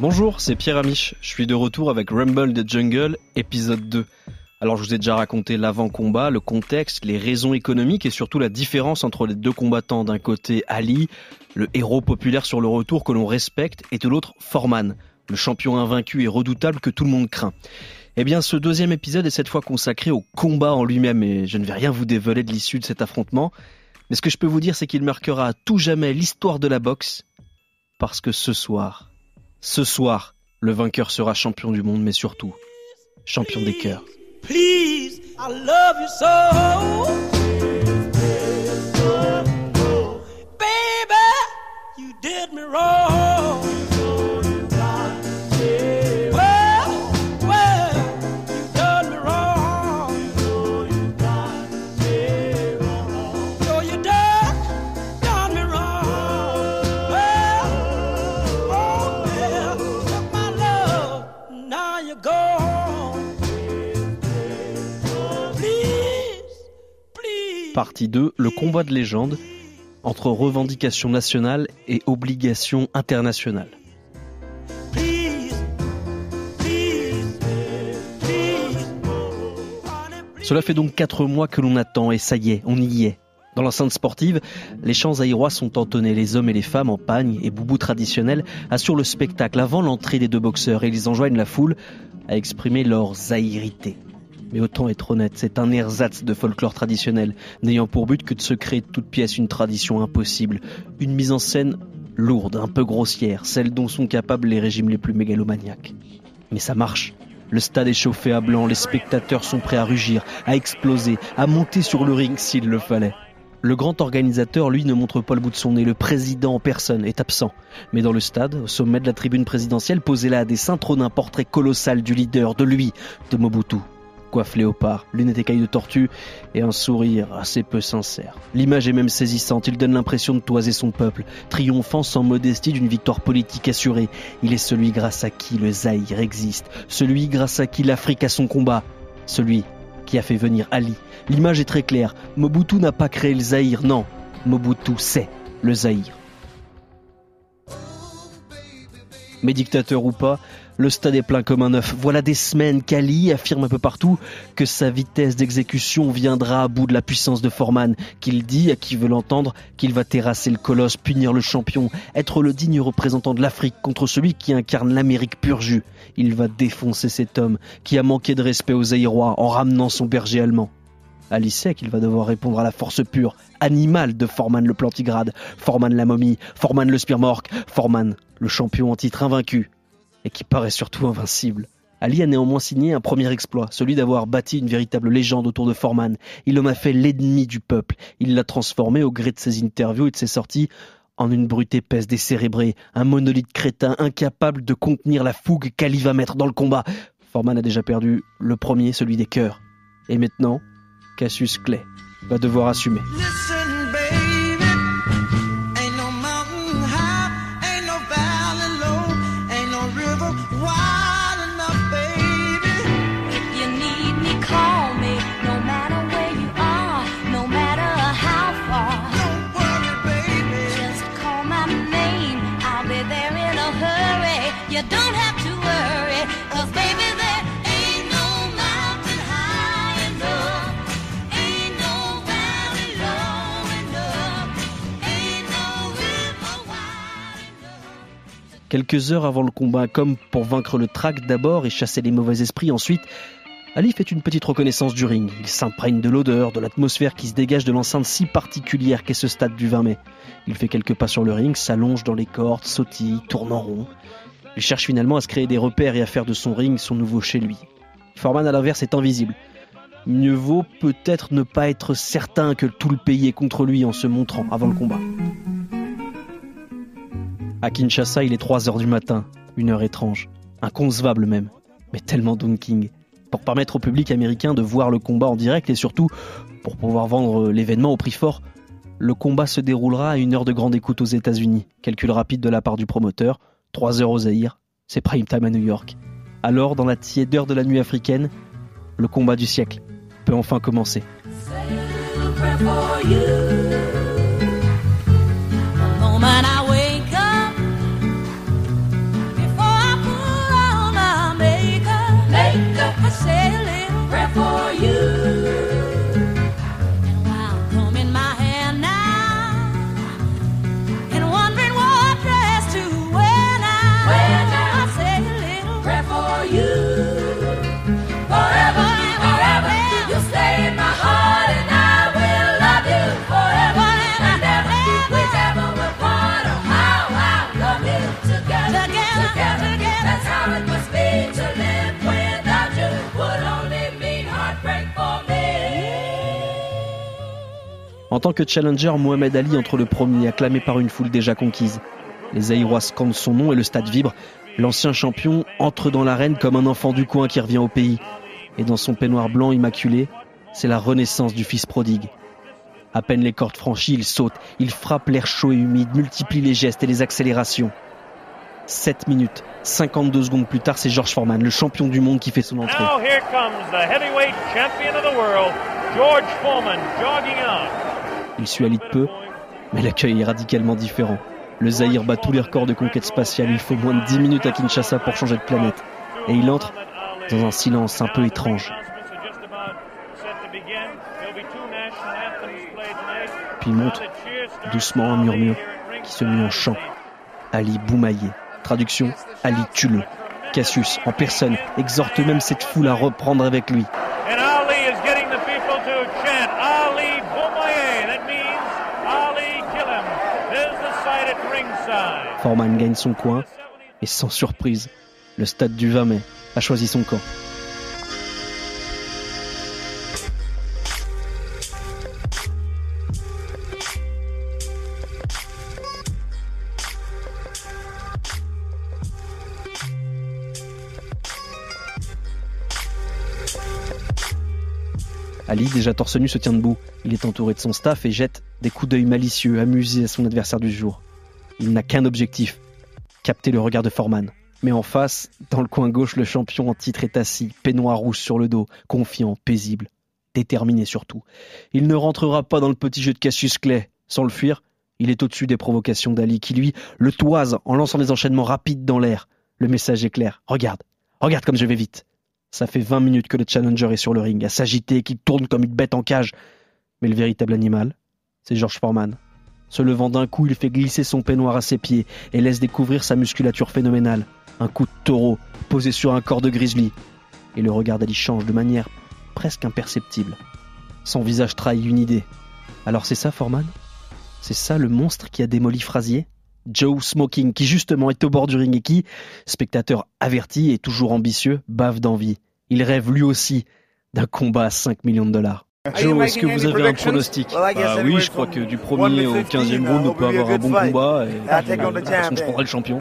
Bonjour, c'est Pierre Amiche. Je suis de retour avec Rumble the Jungle, épisode 2. Alors je vous ai déjà raconté l'avant-combat, le contexte, les raisons économiques et surtout la différence entre les deux combattants. D'un côté Ali, le héros populaire sur le retour que l'on respecte, et de l'autre Foreman, le champion invaincu et redoutable que tout le monde craint. Eh bien ce deuxième épisode est cette fois consacré au combat en lui-même et je ne vais rien vous dévoiler de l'issue de cet affrontement. Mais ce que je peux vous dire c'est qu'il marquera à tout jamais l'histoire de la boxe parce que ce soir, ce soir, le vainqueur sera champion du monde, mais surtout champion des cœurs. Partie 2, le combat de légende entre revendications nationales et obligations internationales. Cela fait donc 4 mois que l'on attend et ça y est, on y est. Dans l'enceinte sportive, les chants aérois sont entonnés, les hommes et les femmes en pagne et boubou traditionnels assurent le spectacle avant l'entrée des deux boxeurs et ils enjoignent la foule à exprimer leur zaïrité. Mais autant être honnête, c'est un ersatz de folklore traditionnel, n'ayant pour but que de se créer de toute pièce une tradition impossible, une mise en scène lourde, un peu grossière, celle dont sont capables les régimes les plus mégalomaniaques. Mais ça marche. Le stade est chauffé à blanc, les spectateurs sont prêts à rugir, à exploser, à monter sur le ring s'il le fallait. Le grand organisateur, lui, ne montre pas le bout de son nez. Le président en personne est absent. Mais dans le stade, au sommet de la tribune présidentielle, posé là à des saints trône un portrait colossal du leader, de lui, de Mobutu coiffe léopard, lunettes écailles de tortue et un sourire assez peu sincère. L'image est même saisissante, il donne l'impression de toiser son peuple, triomphant sans modestie d'une victoire politique assurée. Il est celui grâce à qui le Zaïre existe, celui grâce à qui l'Afrique a son combat, celui qui a fait venir Ali. L'image est très claire, Mobutu n'a pas créé le Zaïre, non, Mobutu c'est le Zaïre. Mais dictateur ou pas, le stade est plein comme un œuf. Voilà des semaines qu'Ali affirme un peu partout que sa vitesse d'exécution viendra à bout de la puissance de Foreman, qu'il dit, à qui veut l'entendre, qu'il va terrasser le colosse, punir le champion, être le digne représentant de l'Afrique contre celui qui incarne l'Amérique pur jus. Il va défoncer cet homme qui a manqué de respect aux Aïrois en ramenant son berger allemand. Ali sait qu'il va devoir répondre à la force pure, animale de Foreman le plantigrade, Foreman la momie, Foreman le Spearmork, Foreman le champion en titre invaincu, qui paraît surtout invincible. Ali a néanmoins signé un premier exploit, celui d'avoir bâti une véritable légende autour de Foreman. Il en a fait l'ennemi du peuple. Il l'a transformé au gré de ses interviews et de ses sorties en une brute épaisse décérébrée, un monolithe crétin incapable de contenir la fougue qu'Ali va mettre dans le combat. Foreman a déjà perdu le premier, celui des cœurs. Et maintenant, Cassius Clay va devoir assumer. Quelques heures avant le combat, comme pour vaincre le trac d'abord et chasser les mauvais esprits ensuite, Ali fait une petite reconnaissance du ring. Il s'imprègne de l'odeur, de l'atmosphère qui se dégage de l'enceinte si particulière qu'est ce stade du 20 mai. Il fait quelques pas sur le ring, s'allonge dans les cordes, sautille, tourne en rond. Il cherche finalement à se créer des repères et à faire de son ring son nouveau chez lui. Foreman à l'inverse est invisible. Mieux vaut peut-être ne pas être certain que tout le pays est contre lui en se montrant avant le combat. À Kinshasa, il est 3 heures du matin, une heure étrange, inconcevable même. mais tellement Don King. Pour permettre au public américain de voir le combat en direct et surtout pour pouvoir vendre l'événement au prix fort, le combat se déroulera à une heure de grande écoute aux États-Unis. Calcul rapide de la part du promoteur, 3 heures au Zaïre, c'est prime time à New York. Alors, dans la tiédeur de la nuit africaine, le combat du siècle peut enfin commencer. En tant que challenger, Mohamed Ali entre le premier, acclamé par une foule déjà conquise. Les Aïrois scandent son nom et le stade vibre. L'ancien champion entre dans l'arène comme un enfant du coin qui revient au pays. Et dans son peignoir blanc immaculé, c'est la renaissance du fils prodigue. À peine les cordes franchies, il saute, il frappe l'air chaud et humide, multiplie les gestes et les accélérations. 7 minutes, 52 secondes plus tard, c'est George Foreman, le champion du monde, qui fait son entrée. George Foreman jogging il suit Ali de peu, mais l'accueil est radicalement différent. Le Zahir bat tous les records de conquête spatiale. Il faut moins de 10 minutes à Kinshasa pour changer de planète. Et il entre dans un silence un peu étrange. Puis il monte doucement un murmure qui se met en chant. Ali Boumaillé. Traduction Ali tue-le. Cassius, en personne, exhorte même cette foule à reprendre avec lui. Foreman gagne son coin et sans surprise, le stade du 20 mai a choisi son camp. Ali, déjà torse nu, se tient debout. Il est entouré de son staff et jette des coups d'œil malicieux, amusés à son adversaire du jour. Il n'a qu'un objectif, capter le regard de Foreman. Mais en face, dans le coin gauche, le champion en titre est assis, peignoir rouge sur le dos, confiant, paisible, déterminé surtout. Il ne rentrera pas dans le petit jeu de Cassius Clay. Sans le fuir, il est au-dessus des provocations d'Ali, qui lui le toise en lançant des enchaînements rapides dans l'air. Le message est clair. Regarde, regarde comme je vais vite. Ça fait 20 minutes que le challenger est sur le ring, à s'agiter, qu'il tourne comme une bête en cage. Mais le véritable animal, c'est George Foreman. Se levant d'un coup, il fait glisser son peignoir à ses pieds et laisse découvrir sa musculature phénoménale. Un coup de taureau posé sur un corps de grizzly. Et le regard d'Ali change de manière presque imperceptible. Son visage trahit une idée. Alors c'est ça, Foreman? C'est ça le monstre qui a démoli Frasier Joe Smoking, qui justement est au bord du ring et qui, spectateur averti et toujours ambitieux, bave d'envie. Il rêve lui aussi d'un combat à 5 millions de dollars. Joe, est-ce que vous avez un pronostic? Bah Oui, je crois que du premier au 15e round, on peut avoir un bon combat. Et, je prendrai le champion.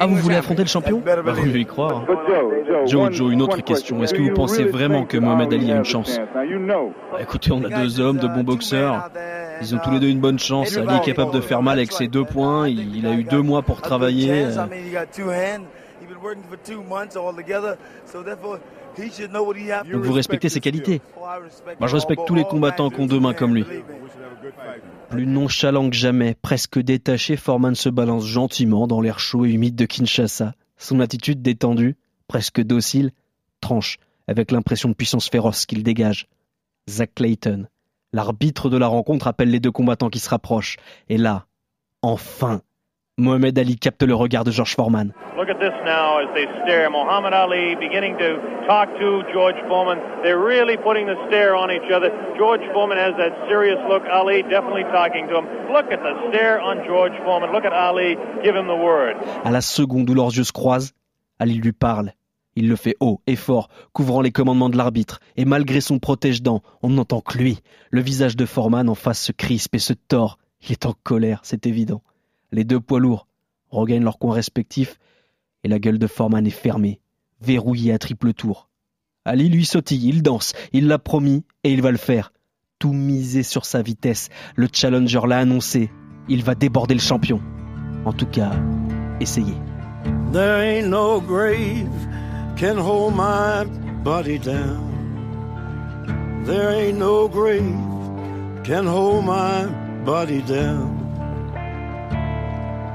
Ah, vous voulez affronter le champion? Bah, Vous y croire. Joe, Joe, une autre question. Est-ce que vous pensez vraiment que Mohamed Ali a une chance? Bah, Écoutez, on a deux hommes, de bons boxeurs. Ils ont tous les deux une bonne chance. Ali est capable de faire mal avec ses deux points. Il, a eu deux mois pour travailler. Donc vous respectez ses qualités. Moi je respecte tous les combattants qui ont deux mains comme lui. Plus nonchalant que jamais, presque détaché, Foreman se balance gentiment dans l'air chaud et humide de Kinshasa. Son attitude détendue, presque docile, tranche avec l'impression de puissance féroce qu'il dégage. Zach Clayton, l'arbitre de la rencontre, appelle les deux combattants qui se rapprochent. Et là, enfin, Mohamed Ali capte le regard de George Foreman. Look at this now as they stare. Mohamed Ali beginning to talk to George Foreman. They're really putting the stare on each other. George Foreman has that serious look. Ali definitely talking to him. Look at the stare on George Foreman. Look at Ali. Give him the word. À la seconde où leurs yeux se croisent, Ali lui parle. Il le fait haut et fort, couvrant les commandements de l'arbitre, et malgré son protège-dents, on n'entend que lui. Le visage de Foreman en face se crispe et se tord. Il est en colère, c'est évident. Les deux poids lourds regagnent leur coin respectif et la gueule de Foreman est fermée. verrouillé à triple tour. Ali lui sautille, il danse, il l'a promis et il va le faire. Tout misé sur sa vitesse, le challenger l'a annoncé, il va déborder le champion. En tout cas, essayez. There ain't no grave can hold my body down. There ain't no grave can hold my body down.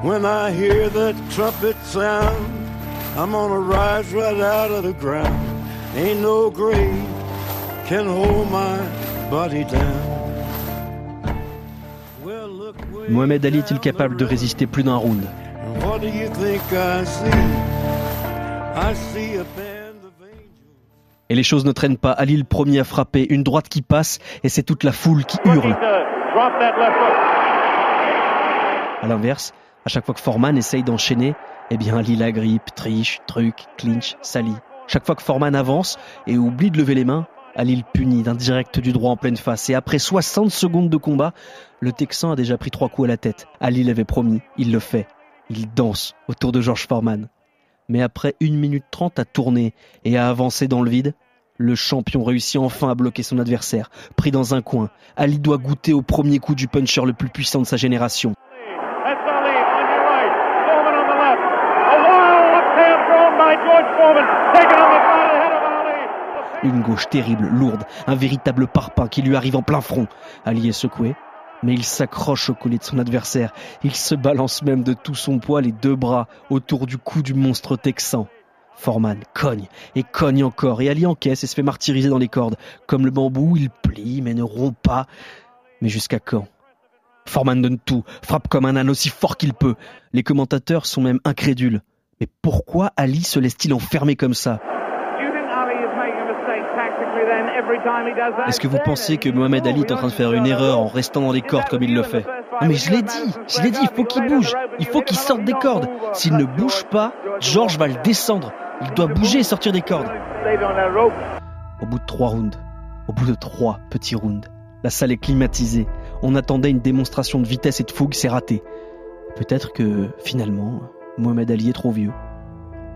When I hear that trumpet sound, I'm gonna rise right out of the ground. Ain't no grave can hold my body down. Mohamed Ali est-il capable de résister plus d'un round? Et les choses ne traînent pas. Ali le premier à frapper, une droite qui passe et c'est toute la foule qui hurle. À l'inverse, chaque fois que Foreman essaye d'enchaîner, eh bien grippe, triche, truc, clinch, sali. Chaque fois que Foreman avance et oublie de lever les mains, Ali le punit d'un direct du droit en pleine face. Et après 60 secondes de combat, le Texan a déjà pris trois coups à la tête. Ali l'avait promis, il le fait. Il danse autour de George Foreman. Mais après une minute trente à tourner et à avancer dans le vide, le champion réussit enfin à bloquer son adversaire. Pris dans un coin, Ali doit goûter au premier coup du puncher le plus puissant de sa génération. Une gauche terrible, lourde, un véritable parpaing qui lui arrive en plein front. Ali est secoué, mais il s'accroche au collet de son adversaire. Il se balance même de tout son poids les deux bras autour du cou du monstre texan. Foreman cogne et cogne encore, et Ali encaisse et se fait martyriser dans les cordes. Comme le bambou, il plie mais ne rompt pas. Mais jusqu'à quand? Foreman donne tout, frappe comme un âne aussi fort qu'il peut. Les commentateurs sont même incrédules. Mais pourquoi Ali se laisse-t-il enfermer comme ça? Est-ce que vous pensez que Mohamed Ali est en train de faire une erreur en restant dans les cordes comme il le fait? Non mais je l'ai dit, je l'ai dit, il faut qu'il bouge, il faut qu'il sorte des cordes. S'il ne bouge pas, George va le descendre. Il doit bouger et sortir des cordes. Au bout de trois rounds, au bout de trois petits rounds, la salle est climatisée. On attendait une démonstration de vitesse et de fougue, c'est raté. Peut-être que finalement, Mohamed Ali est trop vieux.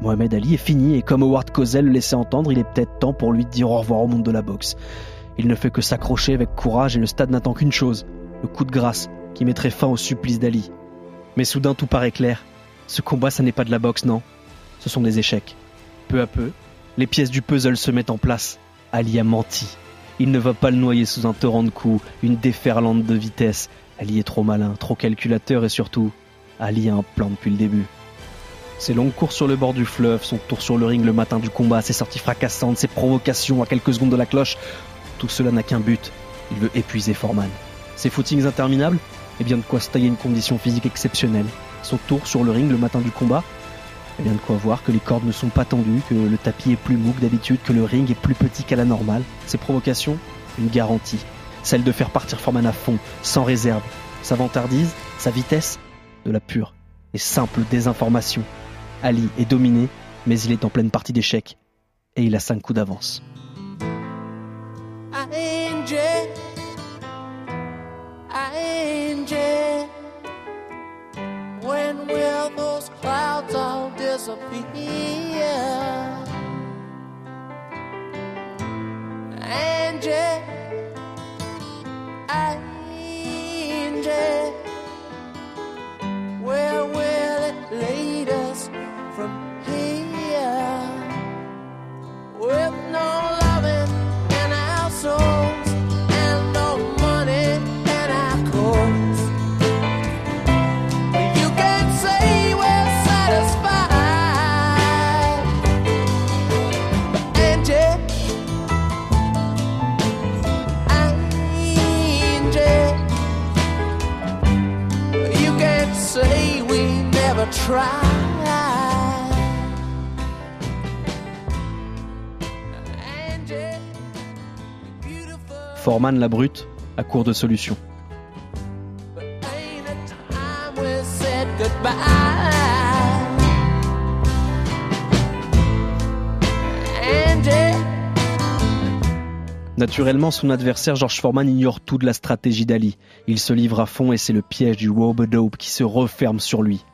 Mohamed Ali est fini et comme Howard Cosell le laissait entendre, il est peut-être temps pour lui de dire au revoir au monde de la boxe. Il ne fait que s'accrocher avec courage et le stade n'attend qu'une chose, le coup de grâce qui mettrait fin au supplice d'Ali. Mais soudain tout paraît clair. Ce combat, ça n'est pas de la boxe, non. Ce sont des échecs. Peu à peu, les pièces du puzzle se mettent en place. Ali a menti. Il ne va pas le noyer sous un torrent de coups, une déferlante de vitesse. Ali est trop malin, trop calculateur et surtout, Ali a un plan depuis le début. Ses longues courses sur le bord du fleuve, son tour sur le ring le matin du combat, ses sorties fracassantes, ses provocations à quelques secondes de la cloche, tout cela n'a qu'un but. Il veut épuiser Foreman. Ses footings interminables? Eh bien de quoi se tailler une condition physique exceptionnelle. Son tour sur le ring le matin du combat? Eh bien de quoi voir que les cordes ne sont pas tendues, que le tapis est plus mou que d'habitude, que le ring est plus petit qu'à la normale. Ses provocations? Une garantie. Celle de faire partir Foreman à fond, sans réserve. Sa vantardise, sa vitesse? De la pure et simple désinformation. Ali est dominé, mais il est en pleine partie d'échec. Et il a 5 coups d'avance. Never tried. Foreman la brute à court de solutions. Naturellement, son adversaire George Foreman ignore tout de la stratégie d'Ali. Il se livre à fond et c'est le piège du robe-dope qui se referme sur lui.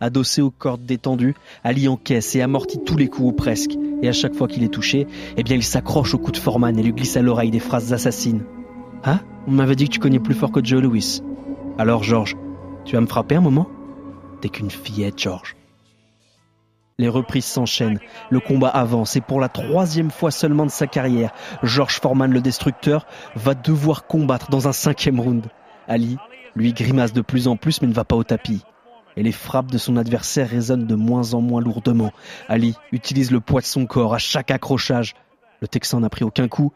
Adossé aux cordes détendues, Ali encaisse et amortit tous les coups ou presque. Et à chaque fois qu'il est touché, eh bien il s'accroche au cou de Foreman et lui glisse à l'oreille des phrases assassines. Ah On m'avait dit que tu connais plus fort que Joe Louis. Alors George, tu vas me frapper un moment? T'es qu'une fillette, George. Les reprises s'enchaînent, le combat avance et pour la troisième fois seulement de sa carrière, George Foreman le destructeur va devoir combattre dans un cinquième round. Ali, lui, grimace de plus en plus mais ne va pas au tapis. Et les frappes de son adversaire résonnent de moins en moins lourdement. Ali utilise le poids de son corps à chaque accrochage. Le Texan n'a pris aucun coup,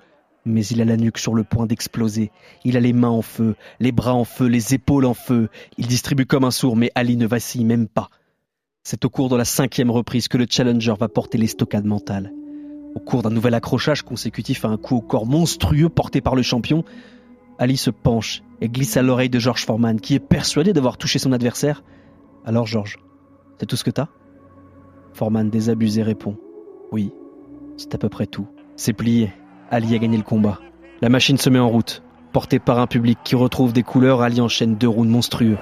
mais il a la nuque sur le point d'exploser. Il a les mains en feu, les bras en feu, les épaules en feu. Il distribue comme un sourd, mais Ali ne vacille même pas. C'est au cours de la cinquième reprise que le challenger va porter l'estocade mentale. Au cours d'un nouvel accrochage consécutif à un coup au corps monstrueux porté par le champion, Ali se penche et glisse à l'oreille de George Foreman, qui est persuadé d'avoir touché son adversaire. Alors George, c'est tout ce que t'as? Foreman désabusé répond Oui, c'est à peu près tout. C'est plié. Ali a gagné le combat. La machine se met en route. Portée par un public qui retrouve des couleurs, Ali enchaîne deux rounds monstrueux.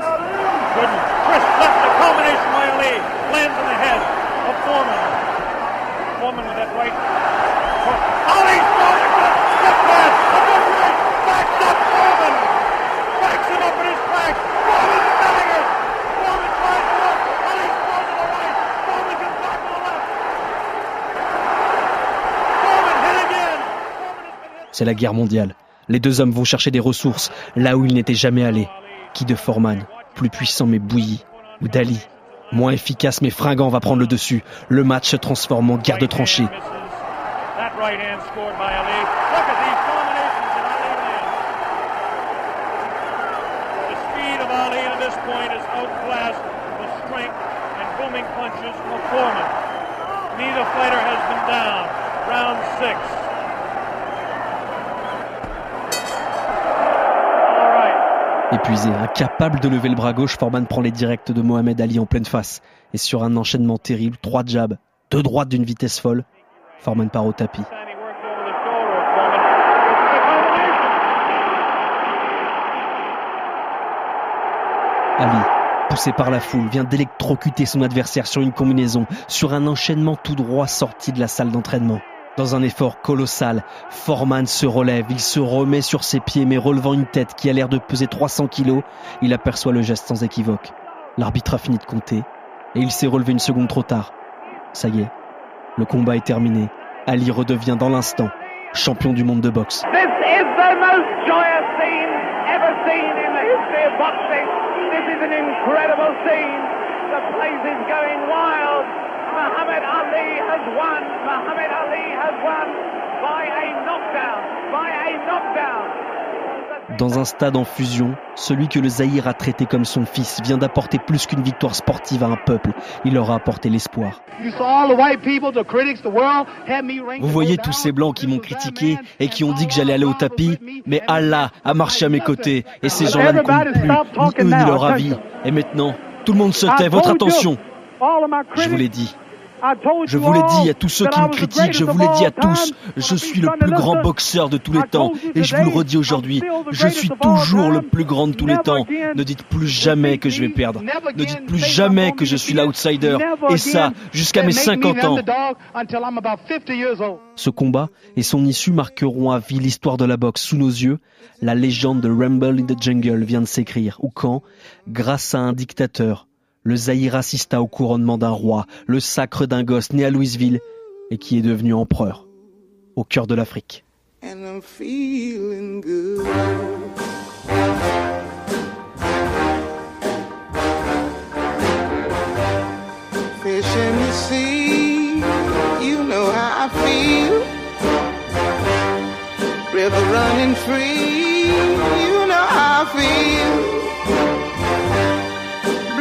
C'est la guerre mondiale. Les deux hommes vont chercher des ressources là où ils n'étaient jamais allés. Qui de Foreman, plus puissant mais bouilli, ou d'Ali, moins efficace mais fringant, va prendre le dessus. Le match se transforme en guerre de tranchées. Neither fighter has been down. Round six. Épuisé, incapable de lever le bras gauche, Foreman prend les directs de Mohamed Ali en pleine face. Et sur un enchaînement terrible, trois jabs, deux droites d'une vitesse folle, Foreman part au tapis. Ali, poussé par la foule, vient d'électrocuter son adversaire sur une combinaison, sur un enchaînement tout droit sorti de la salle d'entraînement. Dans un effort colossal, Foreman se relève, il se remet sur ses pieds mais relevant une tête qui a l'air de peser 300 kilos, il aperçoit le geste sans équivoque. L'arbitre a fini de compter et il s'est relevé une seconde trop tard. Ça y est, le combat est terminé. Ali redevient dans l'instant champion du monde de boxe. Muhammad Ali has won. Muhammad Ali has won by a knockdown. By a knockdown. Dans un stade en fusion, celui que le Zaïre a traité comme son fils vient d'apporter plus qu'une victoire sportive à un peuple. Il leur a apporté l'espoir. Vous voyez tous ces blancs qui m'ont critiqué et qui ont dit que j'allais aller au tapis, mais Allah a marché à mes côtés et ces gens-là ne comptent plus, ni eux ni leur avis. Et maintenant, tout le monde se tait. Votre attention. Je vous l'ai dit, je vous l'ai dit à tous ceux qui me critiquent, je vous l'ai dit à tous, je suis le plus grand boxeur de tous les temps et je vous le redis aujourd'hui, je suis toujours le plus grand de tous les temps. Ne dites plus jamais que je vais perdre, ne dites plus jamais que je suis l'outsider. Et ça jusqu'à mes 50 ans. Ce combat et son issue marqueront à vie l'histoire de la boxe sous nos yeux. La légende de Rumble in the Jungle vient de s'écrire, ou quand, grâce à un dictateur, le Zaïre assista au couronnement d'un roi, le sacre d'un gosse né à Louisville et qui est devenu empereur au cœur de l'Afrique.